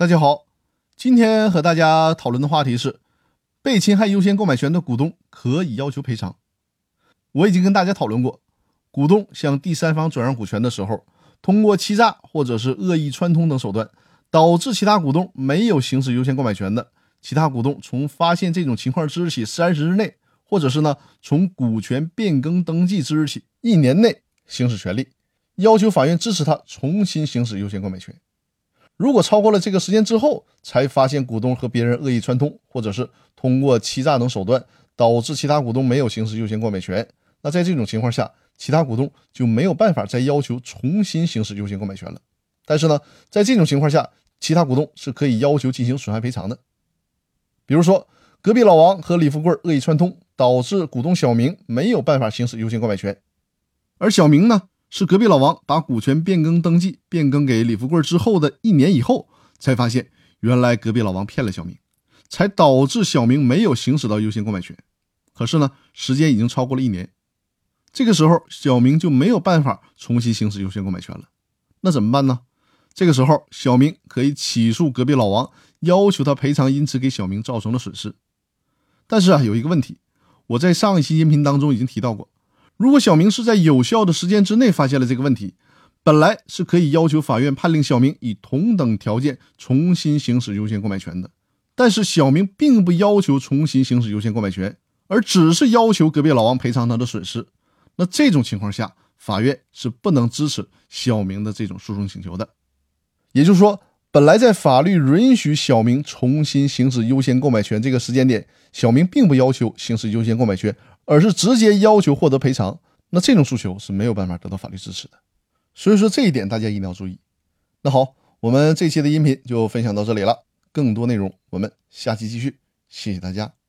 大家好，今天和大家讨论的话题是被侵害优先购买权的股东可以要求赔偿。我已经跟大家讨论过，股东向第三方转让股权的时候，通过欺诈或者是恶意串通等手段，导致其他股东没有行使优先购买权的，其他股东从发现这种情况之日起三十日内，或者是呢从股权变更登记之日起一年内行使权利，要求法院支持他重新行使优先购买权。如果超过了这个时间之后，才发现股东和别人恶意串通，或者是通过欺诈等手段导致其他股东没有行使优先购买权，那在这种情况下，其他股东就没有办法再要求重新行使优先购买权了。但是呢，在这种情况下，其他股东是可以要求进行损害赔偿的。比如说，隔壁老王和李富贵恶意串通，导致股东小明没有办法行使优先购买权，而小明呢？是隔壁老王把股权变更登记变更给李富贵之后的一年以后，才发现原来隔壁老王骗了小明，才导致小明没有行使到优先购买权。可是呢，时间已经超过了一年，这个时候小明就没有办法重新行使优先购买权了。那怎么办呢？这个时候小明可以起诉隔壁老王，要求他赔偿因此给小明造成的损失。但是啊，有一个问题，我在上一期音频当中已经提到过。如果小明是在有效的时间之内发现了这个问题，本来是可以要求法院判令小明以同等条件重新行使优先购买权的。但是小明并不要求重新行使优先购买权，而只是要求隔壁老王赔偿他的损失。那这种情况下，法院是不能支持小明的这种诉讼请求的。也就是说，本来在法律允许小明重新行使优先购买权这个时间点，小明并不要求行使优先购买权。而是直接要求获得赔偿，那这种诉求是没有办法得到法律支持的。所以说这一点大家一定要注意。那好，我们这期的音频就分享到这里了，更多内容我们下期继续。谢谢大家。